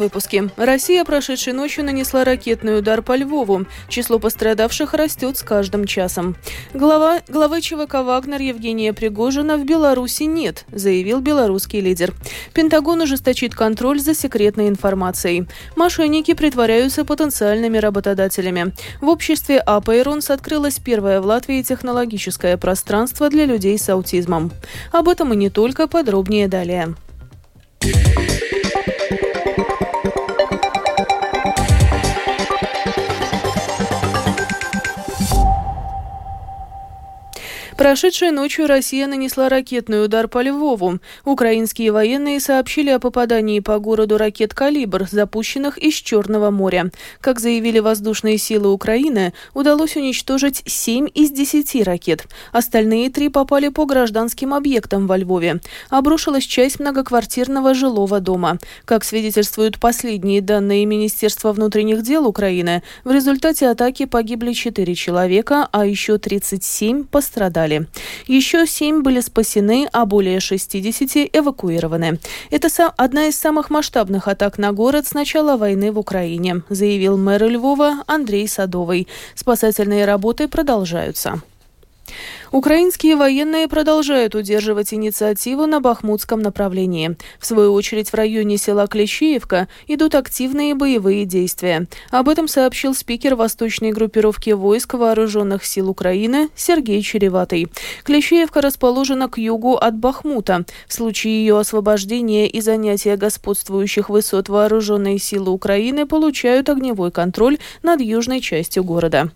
выпуске. Россия прошедшей ночью нанесла ракетный удар по Львову. Число пострадавших растет с каждым часом. Глава, главы ЧВК «Вагнер» Евгения Пригожина в Беларуси нет, заявил белорусский лидер. Пентагон ужесточит контроль за секретной информацией. Мошенники притворяются потенциальными работодателями. В обществе АП открылось первое в Латвии технологическое пространство для людей с аутизмом. Об этом и не только, подробнее далее. Прошедшей ночью Россия нанесла ракетный удар по Львову. Украинские военные сообщили о попадании по городу ракет «Калибр», запущенных из Черного моря. Как заявили воздушные силы Украины, удалось уничтожить 7 из 10 ракет. Остальные три попали по гражданским объектам во Львове. Обрушилась часть многоквартирного жилого дома. Как свидетельствуют последние данные Министерства внутренних дел Украины, в результате атаки погибли 4 человека, а еще 37 пострадали пострадали. Еще семь были спасены, а более 60 эвакуированы. Это одна из самых масштабных атак на город с начала войны в Украине, заявил мэр Львова Андрей Садовый. Спасательные работы продолжаются. Украинские военные продолжают удерживать инициативу на Бахмутском направлении. В свою очередь в районе села Клещеевка идут активные боевые действия. Об этом сообщил спикер восточной группировки войск Вооруженных сил Украины Сергей Череватый. Клещеевка расположена к югу от Бахмута. В случае ее освобождения и занятия господствующих высот Вооруженные силы Украины получают огневой контроль над южной частью города.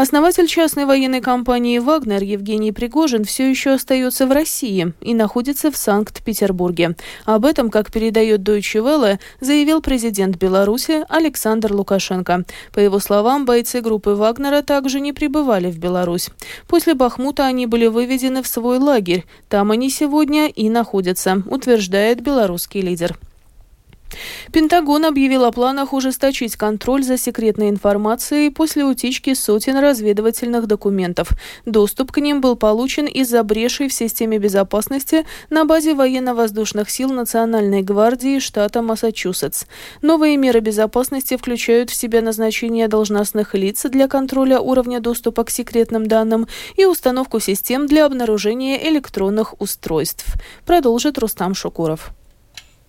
Основатель частной военной компании «Вагнер» Евгений Пригожин все еще остается в России и находится в Санкт-Петербурге. Об этом, как передает Deutsche Welle, заявил президент Беларуси Александр Лукашенко. По его словам, бойцы группы «Вагнера» также не прибывали в Беларусь. После Бахмута они были выведены в свой лагерь. Там они сегодня и находятся, утверждает белорусский лидер. Пентагон объявил о планах ужесточить контроль за секретной информацией после утечки сотен разведывательных документов. Доступ к ним был получен из-за брешей в системе безопасности на базе военно-воздушных сил Национальной гвардии штата Массачусетс. Новые меры безопасности включают в себя назначение должностных лиц для контроля уровня доступа к секретным данным и установку систем для обнаружения электронных устройств. Продолжит Рустам Шукуров.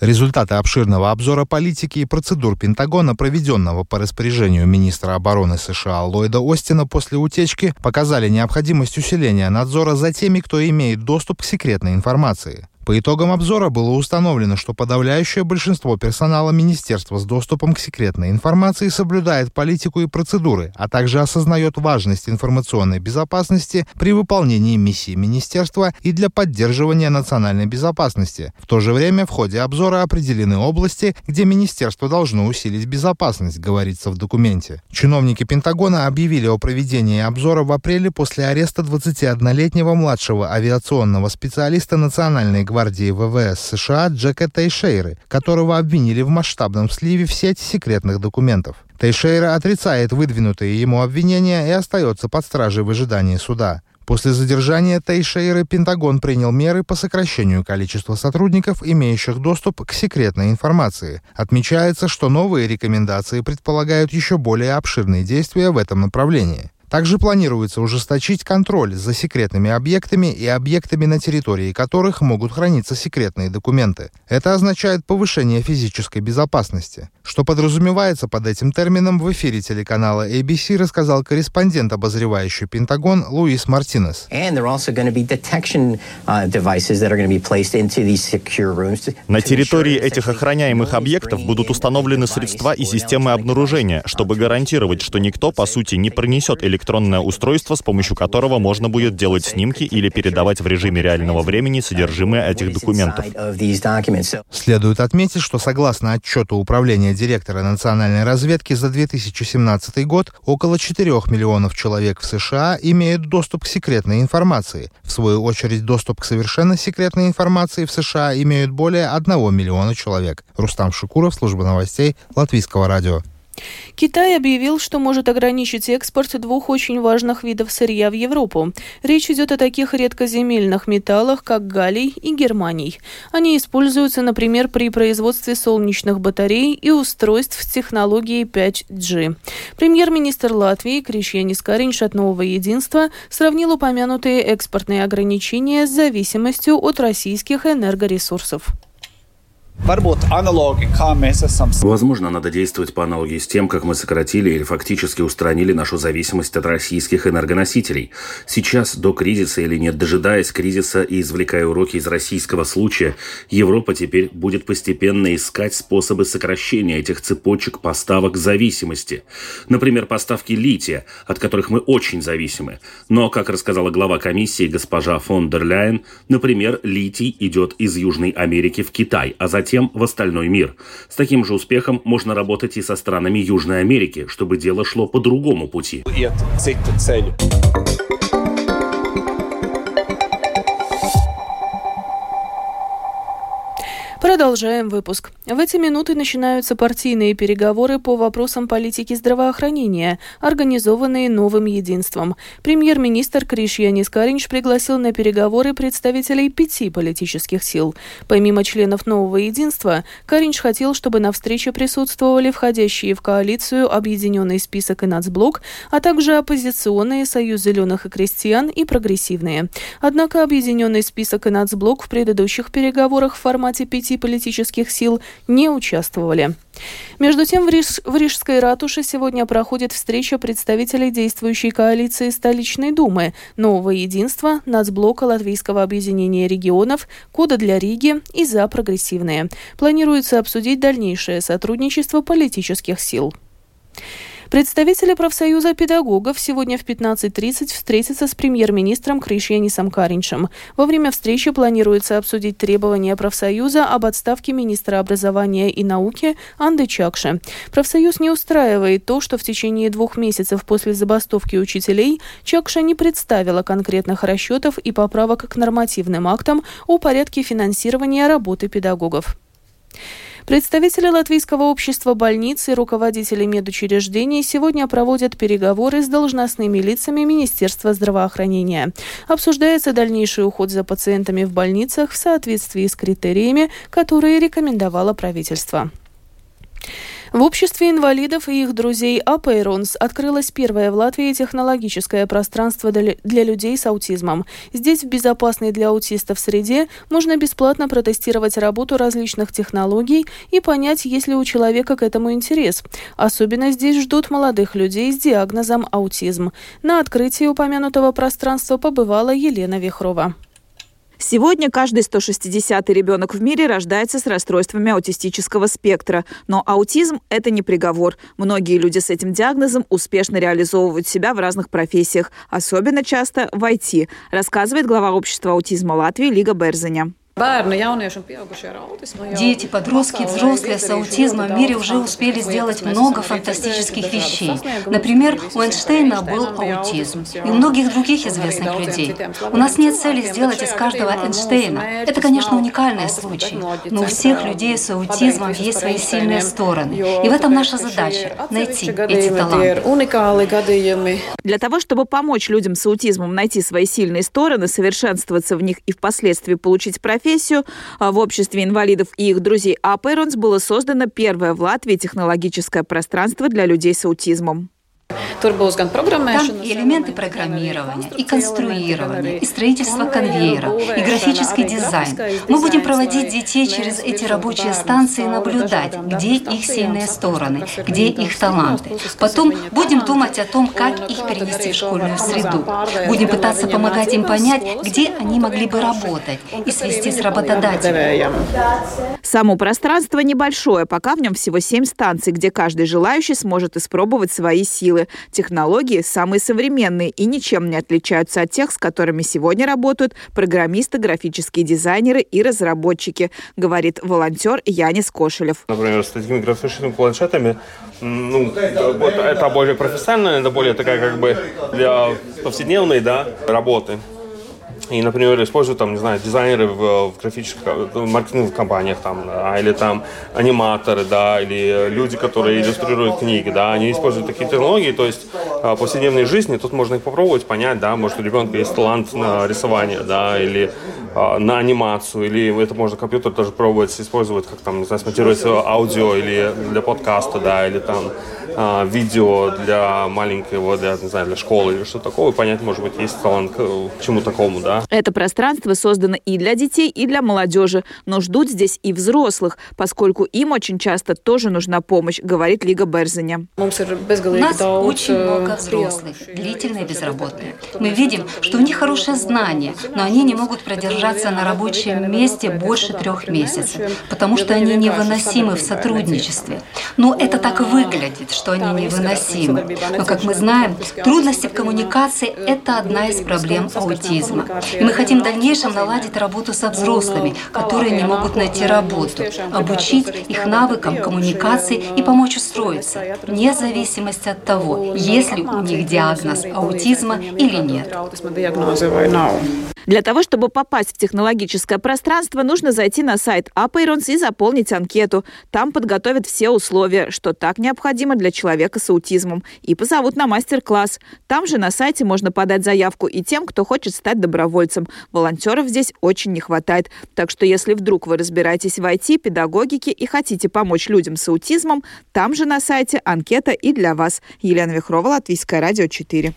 Результаты обширного обзора политики и процедур Пентагона, проведенного по распоряжению министра обороны США Ллойда Остина после утечки, показали необходимость усиления надзора за теми, кто имеет доступ к секретной информации. По итогам обзора было установлено, что подавляющее большинство персонала Министерства с доступом к секретной информации соблюдает политику и процедуры, а также осознает важность информационной безопасности при выполнении миссии Министерства и для поддерживания национальной безопасности. В то же время в ходе обзора определены области, где Министерство должно усилить безопасность, говорится в документе. Чиновники Пентагона объявили о проведении обзора в апреле после ареста 21-летнего младшего авиационного специалиста Национальной гвардии гвардии ВВС США Джека Тейшейры, которого обвинили в масштабном сливе в сеть секретных документов. Тейшейра отрицает выдвинутые ему обвинения и остается под стражей в ожидании суда. После задержания Тейшейры Пентагон принял меры по сокращению количества сотрудников, имеющих доступ к секретной информации. Отмечается, что новые рекомендации предполагают еще более обширные действия в этом направлении. Также планируется ужесточить контроль за секретными объектами и объектами, на территории которых могут храниться секретные документы. Это означает повышение физической безопасности. Что подразумевается под этим термином, в эфире телеканала ABC рассказал корреспондент, обозревающий Пентагон Луис Мартинес. Uh, на территории этих охраняемых объектов будут установлены средства и системы обнаружения, чтобы гарантировать, что никто, по сути, не пронесет электронные электронное устройство, с помощью которого можно будет делать снимки или передавать в режиме реального времени содержимое этих документов. Следует отметить, что согласно отчету Управления директора национальной разведки за 2017 год, около 4 миллионов человек в США имеют доступ к секретной информации. В свою очередь, доступ к совершенно секретной информации в США имеют более 1 миллиона человек. Рустам Шукуров, служба новостей Латвийского радио. Китай объявил, что может ограничить экспорт двух очень важных видов сырья в Европу. Речь идет о таких редкоземельных металлах, как галлий и германий. Они используются, например, при производстве солнечных батарей и устройств с технологией 5G. Премьер-министр Латвии Кришьянис Каринш от «Нового единства» сравнил упомянутые экспортные ограничения с зависимостью от российских энергоресурсов. Возможно, надо действовать по аналогии с тем, как мы сократили или фактически устранили нашу зависимость от российских энергоносителей. Сейчас, до кризиса или не дожидаясь кризиса и извлекая уроки из российского случая, Европа теперь будет постепенно искать способы сокращения этих цепочек поставок зависимости. Например, поставки лития, от которых мы очень зависимы. Но, как рассказала глава комиссии госпожа фон дер Ляйен, например, литий идет из Южной Америки в Китай, а затем затем в остальной мир. С таким же успехом можно работать и со странами Южной Америки, чтобы дело шло по другому пути. Продолжаем выпуск. В эти минуты начинаются партийные переговоры по вопросам политики здравоохранения, организованные новым единством. Премьер-министр Криш Янис Каринч пригласил на переговоры представителей пяти политических сил. Помимо членов нового единства, Каринч хотел, чтобы на встрече присутствовали входящие в коалицию Объединенный список и Нацблок, а также оппозиционные Союз зеленых и крестьян и прогрессивные. Однако Объединенный список и Нацблок в предыдущих переговорах в формате пяти политических сил не участвовали. Между тем, в, Риж, в Рижской ратуше сегодня проходит встреча представителей действующей коалиции столичной думы, нового единства, нацблока Латвийского объединения регионов, Кода для Риги и За прогрессивные. Планируется обсудить дальнейшее сотрудничество политических сил. Представители профсоюза педагогов сегодня в 15.30 встретятся с премьер-министром Кришьянисом Кариншем. Во время встречи планируется обсудить требования профсоюза об отставке министра образования и науки Анды Чакши. Профсоюз не устраивает то, что в течение двух месяцев после забастовки учителей Чакша не представила конкретных расчетов и поправок к нормативным актам о порядке финансирования работы педагогов. Представители Латвийского общества больниц и руководители медучреждений сегодня проводят переговоры с должностными лицами Министерства здравоохранения. Обсуждается дальнейший уход за пациентами в больницах в соответствии с критериями, которые рекомендовало правительство. В обществе инвалидов и их друзей Апейронс открылось первое в Латвии технологическое пространство для людей с аутизмом. Здесь, в безопасной для аутистов среде, можно бесплатно протестировать работу различных технологий и понять, есть ли у человека к этому интерес. Особенно здесь ждут молодых людей с диагнозом аутизм. На открытии упомянутого пространства побывала Елена Вихрова. Сегодня каждый 160-й ребенок в мире рождается с расстройствами аутистического спектра. Но аутизм – это не приговор. Многие люди с этим диагнозом успешно реализовывают себя в разных профессиях, особенно часто в IT, рассказывает глава общества аутизма Латвии Лига Берзеня. Дети, подростки, взрослые с аутизмом в мире уже успели сделать много фантастических вещей. Например, у Эйнштейна был аутизм. И у многих других известных людей. У нас нет цели сделать из каждого Эйнштейна. Это, конечно, уникальный случай. Но у всех людей с аутизмом есть свои сильные стороны. И в этом наша задача – найти эти таланты. Для того, чтобы помочь людям с аутизмом найти свои сильные стороны, совершенствоваться в них и впоследствии получить профессию, профессию. А в обществе инвалидов и их друзей Аперонс было создано первое в Латвии технологическое пространство для людей с аутизмом. Там и элементы программирования, и конструирования, и строительство конвейера, и графический дизайн. Мы будем проводить детей через эти рабочие станции и наблюдать, где их сильные стороны, где их таланты. Потом будем думать о том, как их перенести в школьную среду. Будем пытаться помогать им понять, где они могли бы работать и свести с работодателем. Само пространство небольшое, пока в нем всего семь станций, где каждый желающий сможет испробовать свои силы. Технологии самые современные и ничем не отличаются от тех, с которыми сегодня работают программисты, графические дизайнеры и разработчики, говорит волонтер Янис Кошелев. Например, с такими графическими планшетами, ну, это более профессионально, это более такая как бы для повседневной да, работы. И, например, используют там, не знаю, дизайнеры в, в графических, в маркетинговых компаниях там, да, или там аниматоры, да, или люди, которые иллюстрируют книги, да, они используют такие технологии, то есть в а, повседневной жизни тут можно их попробовать понять, да, может у ребенка есть талант на рисование, да, или а, на анимацию, или это можно компьютер тоже пробовать использовать, как там, не знаю, смонтировать аудио или для подкаста, да, или там а, видео для маленького, для, не знаю, для школы или что такого, и понять, может быть, есть талант к чему такому, да. Это пространство создано и для детей, и для молодежи, но ждут здесь и взрослых, поскольку им очень часто тоже нужна помощь, говорит Лига Берзеня. У нас очень много взрослых, длительные безработные. Мы видим, что у них хорошее знание, но они не могут продержаться на рабочем месте больше трех месяцев, потому что они невыносимы в сотрудничестве. Но это так выглядит, что они невыносимы. Но, как мы знаем, трудности в коммуникации – это одна из проблем аутизма. И мы хотим в дальнейшем наладить работу со взрослыми, которые не могут найти работу, обучить их навыкам коммуникации и помочь устроиться, вне зависимости от того, есть ли у них диагноз аутизма или нет. Для того, чтобы попасть в технологическое пространство, нужно зайти на сайт Apirons и заполнить анкету. Там подготовят все условия, что так необходимо для человека с аутизмом, и позовут на мастер-класс. Там же на сайте можно подать заявку и тем, кто хочет стать добровольцем. Волонтеров здесь очень не хватает. Так что если вдруг вы разбираетесь в IT, педагогике и хотите помочь людям с аутизмом, там же на сайте анкета и для вас. Елена Вихрова, Латвийское радио 4.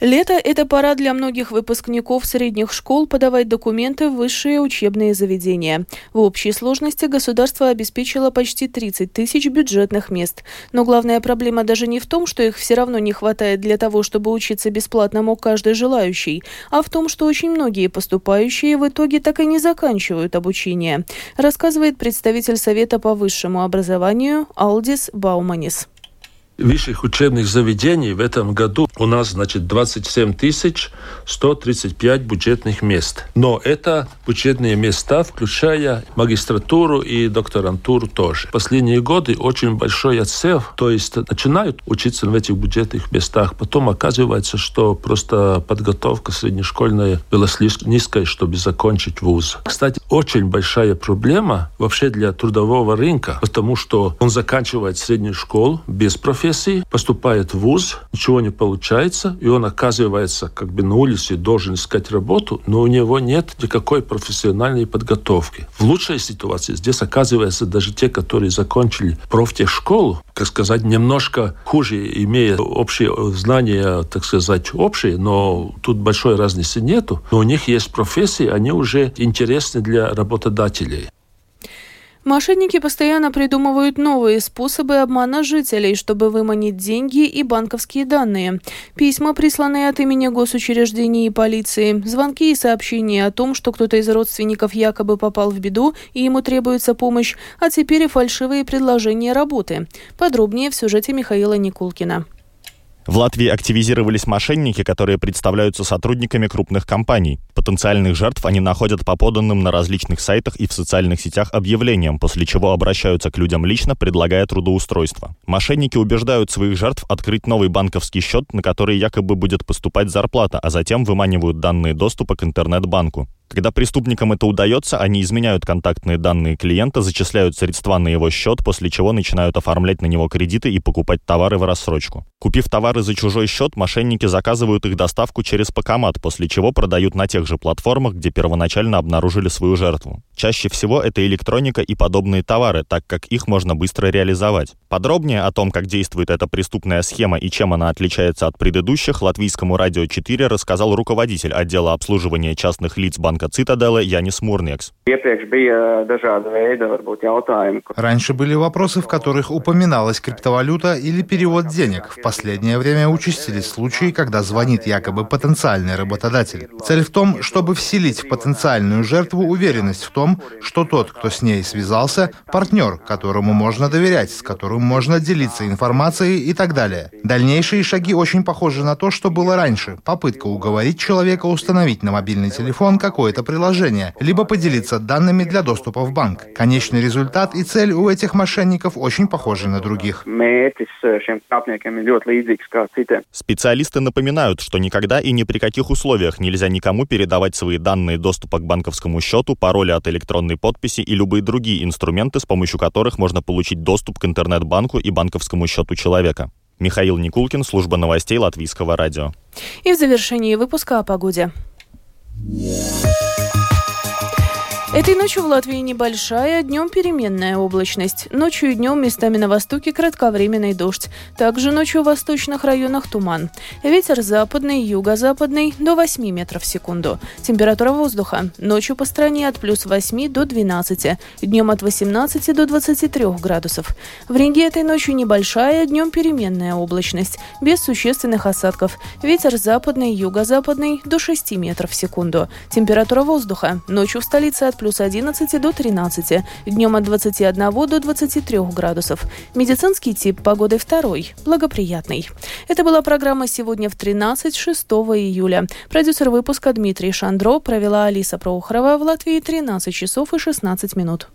Лето – это пора для многих выпускников средних школ подавать документы в высшие учебные заведения. В общей сложности государство обеспечило почти 30 тысяч бюджетных мест. Но главная проблема даже не в том, что их все равно не хватает для того, чтобы учиться бесплатно мог каждый желающий, а в том, что очень многие поступающие в итоге так и не заканчивают обучение, рассказывает представитель Совета по высшему образованию Алдис Бауманис высших учебных заведений в этом году у нас, значит, 27 тысяч 135 бюджетных мест. Но это бюджетные места, включая магистратуру и докторантуру тоже. Последние годы очень большой отсев, то есть начинают учиться в этих бюджетных местах, потом оказывается, что просто подготовка среднешкольная была слишком низкая, чтобы закончить вуз. Кстати, очень большая проблема вообще для трудового рынка, потому что он заканчивает среднюю школу без профессии, поступает в ВУЗ, ничего не получается, и он оказывается как бы на улице, должен искать работу, но у него нет никакой профессиональной подготовки. В лучшей ситуации здесь оказывается даже те, которые закончили профтехшколу, как сказать, немножко хуже, имея общие знания, так сказать, общие, но тут большой разницы нету. Но у них есть профессии, они уже интересны для работодателей. Мошенники постоянно придумывают новые способы обмана жителей, чтобы выманить деньги и банковские данные. Письма, присланные от имени госучреждений и полиции, звонки и сообщения о том, что кто-то из родственников якобы попал в беду и ему требуется помощь, а теперь и фальшивые предложения работы. Подробнее в сюжете Михаила Никулкина. В Латвии активизировались мошенники, которые представляются сотрудниками крупных компаний. Потенциальных жертв они находят по поданным на различных сайтах и в социальных сетях объявлениям, после чего обращаются к людям лично, предлагая трудоустройство. Мошенники убеждают своих жертв открыть новый банковский счет, на который якобы будет поступать зарплата, а затем выманивают данные доступа к интернет-банку. Когда преступникам это удается, они изменяют контактные данные клиента, зачисляют средства на его счет, после чего начинают оформлять на него кредиты и покупать товары в рассрочку. Купив товары за чужой счет, мошенники заказывают их доставку через Покомат, после чего продают на тех же платформах, где первоначально обнаружили свою жертву. Чаще всего это электроника и подобные товары, так как их можно быстро реализовать. Подробнее о том, как действует эта преступная схема и чем она отличается от предыдущих, Латвийскому радио 4 рассказал руководитель отдела обслуживания частных лиц Банка Банка Цитадела Янис Мурнекс. Раньше были вопросы, в которых упоминалась криптовалюта или перевод денег. В последнее время участились случаи, когда звонит якобы потенциальный работодатель. Цель в том, чтобы вселить в потенциальную жертву уверенность в том, что тот, кто с ней связался, партнер, которому можно доверять, с которым можно делиться информацией и так далее. Дальнейшие шаги очень похожи на то, что было раньше. Попытка уговорить человека установить на мобильный телефон какой какое-то приложение, либо поделиться данными для доступа в банк. Конечный результат и цель у этих мошенников очень похожи на других. Специалисты напоминают, что никогда и ни при каких условиях нельзя никому передавать свои данные доступа к банковскому счету, пароли от электронной подписи и любые другие инструменты, с помощью которых можно получить доступ к интернет-банку и банковскому счету человека. Михаил Никулкин, служба новостей Латвийского радио. И в завершении выпуска о погоде. Этой ночью в Латвии небольшая, днем переменная облачность. Ночью и днем местами на востоке кратковременный дождь. Также ночью в восточных районах туман. Ветер западный, юго-западный до 8 метров в секунду. Температура воздуха. Ночью по стране от плюс 8 до 12. Днем от 18 до 23 градусов. В Риге этой ночью небольшая, днем переменная облачность. Без существенных осадков. Ветер западный, юго-западный до 6 метров в секунду. Температура воздуха. Ночью в столице от плюс 11 до 13, днем от 21 до 23 градусов. Медицинский тип погоды второй, благоприятный. Это была программа «Сегодня в 13» 6 июля. Продюсер выпуска Дмитрий Шандро провела Алиса Проухорова в Латвии 13 часов и 16 минут.